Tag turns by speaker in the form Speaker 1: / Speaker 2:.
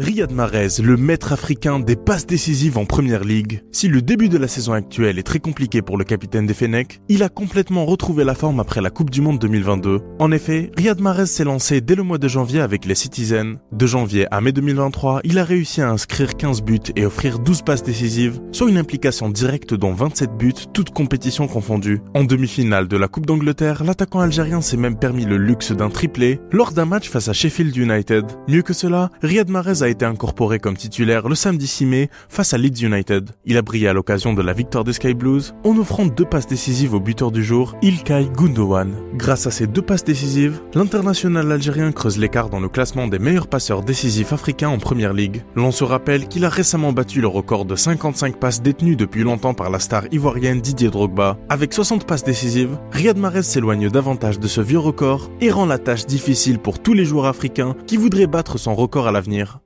Speaker 1: Riyad Mahrez, le maître africain des passes décisives en première ligue. Si le début de la saison actuelle est très compliqué pour le capitaine des Fennecs, il a complètement retrouvé la forme après la Coupe du Monde 2022. En effet, Riyad Mahrez s'est lancé dès le mois de janvier avec les Citizens. De janvier à mai 2023, il a réussi à inscrire 15 buts et offrir 12 passes décisives, soit une implication directe dans 27 buts, toutes compétitions confondues. En demi-finale de la Coupe d'Angleterre, l'attaquant algérien s'est même permis le luxe d'un triplé lors d'un match face à Sheffield United. Mieux que cela, Riyad Mahrez a a été incorporé comme titulaire le samedi 6 mai face à Leeds United. Il a brillé à l'occasion de la victoire des Sky Blues en offrant deux passes décisives au buteur du jour, Ilkay Gundogan. Grâce à ces deux passes décisives, l'international algérien creuse l'écart dans le classement des meilleurs passeurs décisifs africains en première ligue. L'on se rappelle qu'il a récemment battu le record de 55 passes détenues depuis longtemps par la star ivoirienne Didier Drogba. Avec 60 passes décisives, Riyad Mahrez s'éloigne davantage de ce vieux record et rend la tâche difficile pour tous les joueurs africains qui voudraient battre son record à l'avenir.